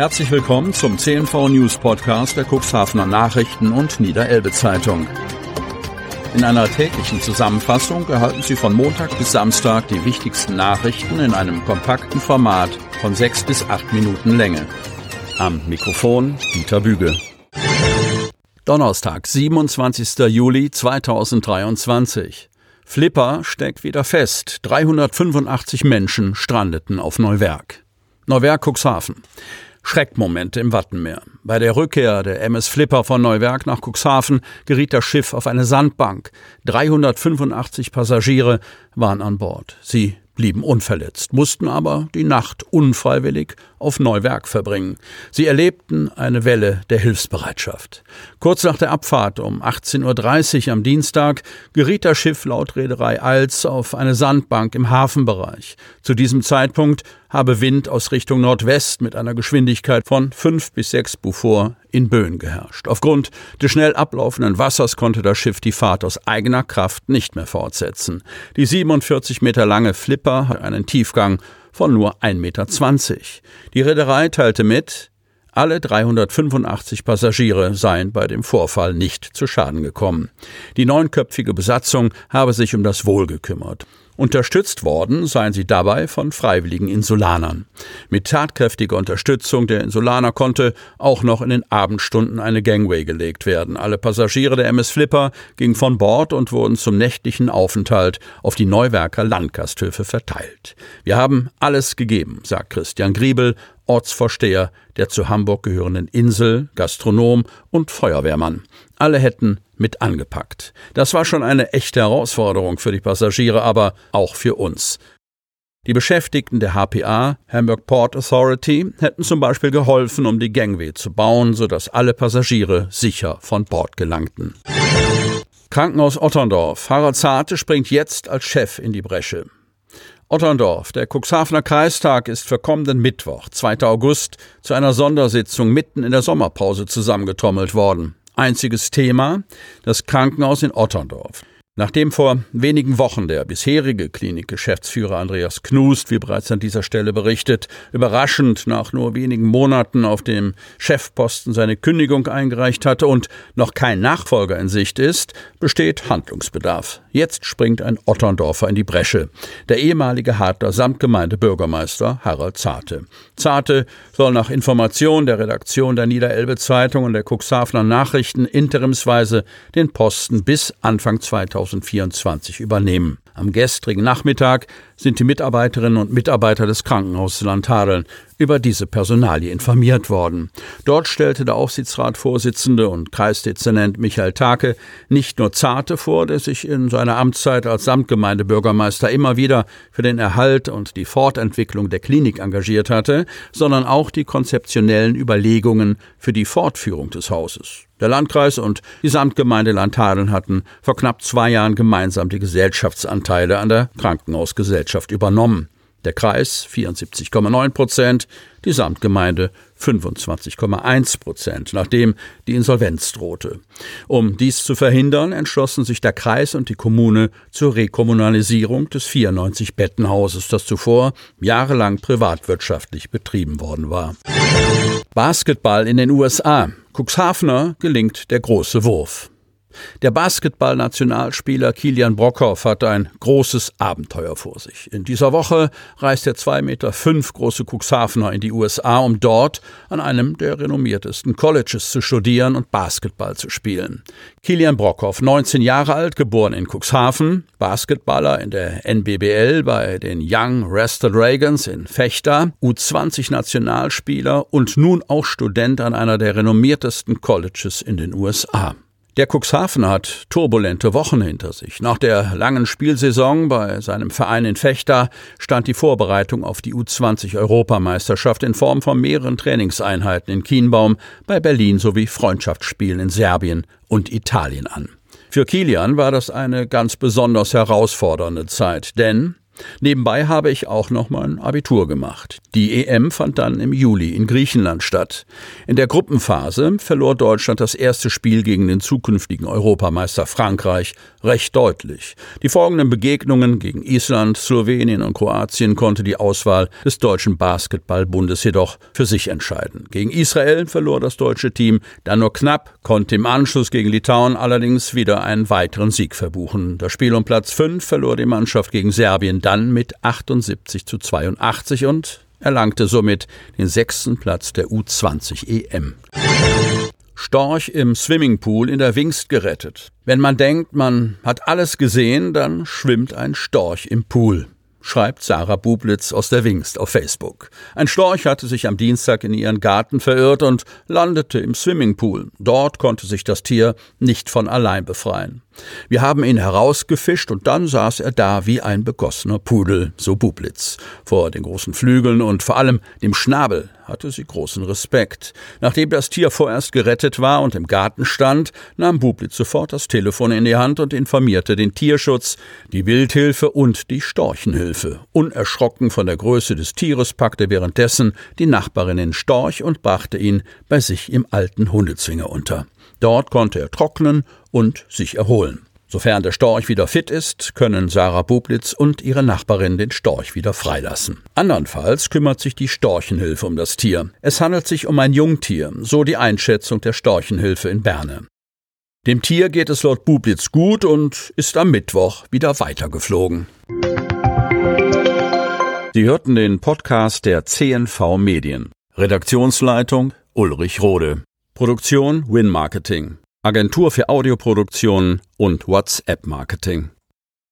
Herzlich willkommen zum CNV News Podcast der Cuxhavener Nachrichten und Niederelbe Zeitung. In einer täglichen Zusammenfassung erhalten Sie von Montag bis Samstag die wichtigsten Nachrichten in einem kompakten Format von sechs bis acht Minuten Länge. Am Mikrofon Dieter Büge. Donnerstag, 27. Juli 2023. Flipper steckt wieder fest. 385 Menschen strandeten auf Neuwerk. Neuwerk Cuxhaven. Schreckmomente im Wattenmeer. Bei der Rückkehr der MS Flipper von Neuwerk nach Cuxhaven geriet das Schiff auf eine Sandbank. 385 Passagiere waren an Bord. Sie blieben unverletzt, mussten aber die Nacht unfreiwillig auf Neuwerk verbringen. Sie erlebten eine Welle der Hilfsbereitschaft. Kurz nach der Abfahrt um 18.30 Uhr am Dienstag geriet das Schiff laut Reederei Als auf eine Sandbank im Hafenbereich. Zu diesem Zeitpunkt habe Wind aus Richtung Nordwest mit einer Geschwindigkeit von fünf bis sechs Beaufort in Böen geherrscht. Aufgrund des schnell ablaufenden Wassers konnte das Schiff die Fahrt aus eigener Kraft nicht mehr fortsetzen. Die 47 Meter lange Flipper hat einen Tiefgang von nur 1,20 Meter. Die Reederei teilte mit, alle 385 Passagiere seien bei dem Vorfall nicht zu Schaden gekommen. Die neunköpfige Besatzung habe sich um das Wohl gekümmert. Unterstützt worden seien sie dabei von freiwilligen Insulanern. Mit tatkräftiger Unterstützung der Insulaner konnte auch noch in den Abendstunden eine Gangway gelegt werden. Alle Passagiere der MS Flipper gingen von Bord und wurden zum nächtlichen Aufenthalt auf die Neuwerker Landgasthöfe verteilt. Wir haben alles gegeben, sagt Christian Griebel, Ortsvorsteher der zu Hamburg gehörenden Insel, Gastronom und Feuerwehrmann. Alle hätten mit angepackt. Das war schon eine echte Herausforderung für die Passagiere, aber auch für uns. Die Beschäftigten der HPA, Hamburg Port Authority, hätten zum Beispiel geholfen, um die Gangway zu bauen, sodass alle Passagiere sicher von Bord gelangten. Krankenhaus Otterndorf. Harald Zarte springt jetzt als Chef in die Bresche. Otterndorf, der Cuxhavener Kreistag ist für kommenden Mittwoch, 2. August, zu einer Sondersitzung mitten in der Sommerpause zusammengetrommelt worden. Einziges Thema das Krankenhaus in Otterndorf. Nachdem vor wenigen Wochen der bisherige Klinikgeschäftsführer Andreas Knust, wie bereits an dieser Stelle berichtet, überraschend nach nur wenigen Monaten auf dem Chefposten seine Kündigung eingereicht hatte und noch kein Nachfolger in Sicht ist, besteht Handlungsbedarf. Jetzt springt ein Otterndorfer in die Bresche, der ehemalige Hartler Samtgemeindebürgermeister Harald Zarte. Zarte soll nach Information der Redaktion der Niederelbe Zeitung und der Cuxhavener Nachrichten interimsweise den Posten bis Anfang 2000 2024 übernehmen. Am gestrigen Nachmittag sind die Mitarbeiterinnen und Mitarbeiter des Krankenhauses Landhadeln über diese Personalie informiert worden. Dort stellte der Aufsichtsratsvorsitzende und Kreisdezernent Michael Take nicht nur Zarte vor, der sich in seiner Amtszeit als Samtgemeindebürgermeister immer wieder für den Erhalt und die Fortentwicklung der Klinik engagiert hatte, sondern auch die konzeptionellen Überlegungen für die Fortführung des Hauses. Der Landkreis und die Samtgemeinde Landhadeln hatten vor knapp zwei Jahren gemeinsam die Gesellschaftsanteile an der Krankenhausgesellschaft übernommen. Der Kreis 74,9 Prozent, die Samtgemeinde 25,1 Prozent, nachdem die Insolvenz drohte. Um dies zu verhindern, entschlossen sich der Kreis und die Kommune zur Rekommunalisierung des 94 Bettenhauses, das zuvor jahrelang privatwirtschaftlich betrieben worden war. Basketball in den USA. Cuxhavener gelingt der große Wurf. Der Basketball-Nationalspieler Kilian Brockhoff hat ein großes Abenteuer vor sich. In dieser Woche reist der 2,5 Meter große Cuxhavener in die USA, um dort an einem der renommiertesten Colleges zu studieren und Basketball zu spielen. Kilian Brockhoff, 19 Jahre alt, geboren in Cuxhaven, Basketballer in der NBBL bei den Young Rested Dragons in Fechter, U20-Nationalspieler und nun auch Student an einer der renommiertesten Colleges in den USA. Der Cuxhaven hat turbulente Wochen hinter sich. Nach der langen Spielsaison bei seinem Verein in Fechter stand die Vorbereitung auf die U20-Europameisterschaft in Form von mehreren Trainingseinheiten in Kienbaum, bei Berlin sowie Freundschaftsspielen in Serbien und Italien an. Für Kilian war das eine ganz besonders herausfordernde Zeit, denn Nebenbei habe ich auch noch mein Abitur gemacht. Die EM fand dann im Juli in Griechenland statt. In der Gruppenphase verlor Deutschland das erste Spiel gegen den zukünftigen Europameister Frankreich recht deutlich. Die folgenden Begegnungen gegen Island, Slowenien und Kroatien konnte die Auswahl des deutschen Basketballbundes jedoch für sich entscheiden. Gegen Israel verlor das deutsche Team dann nur knapp, konnte im Anschluss gegen Litauen allerdings wieder einen weiteren Sieg verbuchen. Das Spiel um Platz 5 verlor die Mannschaft gegen Serbien dann mit 78 zu 82 und erlangte somit den sechsten Platz der U20 EM. Storch im Swimmingpool in der Wingst gerettet. Wenn man denkt, man hat alles gesehen, dann schwimmt ein Storch im Pool schreibt Sarah Bublitz aus der Wingst auf Facebook. Ein Storch hatte sich am Dienstag in ihren Garten verirrt und landete im Swimmingpool. Dort konnte sich das Tier nicht von allein befreien. Wir haben ihn herausgefischt und dann saß er da wie ein begossener Pudel, so Bublitz. Vor den großen Flügeln und vor allem dem Schnabel hatte sie großen Respekt. Nachdem das Tier vorerst gerettet war und im Garten stand, nahm Bublitz sofort das Telefon in die Hand und informierte den Tierschutz, die Wildhilfe und die Storchenhilfe. Unerschrocken von der Größe des Tieres packte währenddessen die Nachbarin den Storch und brachte ihn bei sich im alten Hundezwinger unter. Dort konnte er trocknen und sich erholen. Sofern der Storch wieder fit ist, können Sarah Bublitz und ihre Nachbarin den Storch wieder freilassen. Andernfalls kümmert sich die Storchenhilfe um das Tier. Es handelt sich um ein Jungtier, so die Einschätzung der Storchenhilfe in Berne. Dem Tier geht es laut Bublitz gut und ist am Mittwoch wieder weitergeflogen. Sie hörten den Podcast der CNV Medien. Redaktionsleitung Ulrich Rode. Produktion Win Marketing, Agentur für Audioproduktion und WhatsApp Marketing.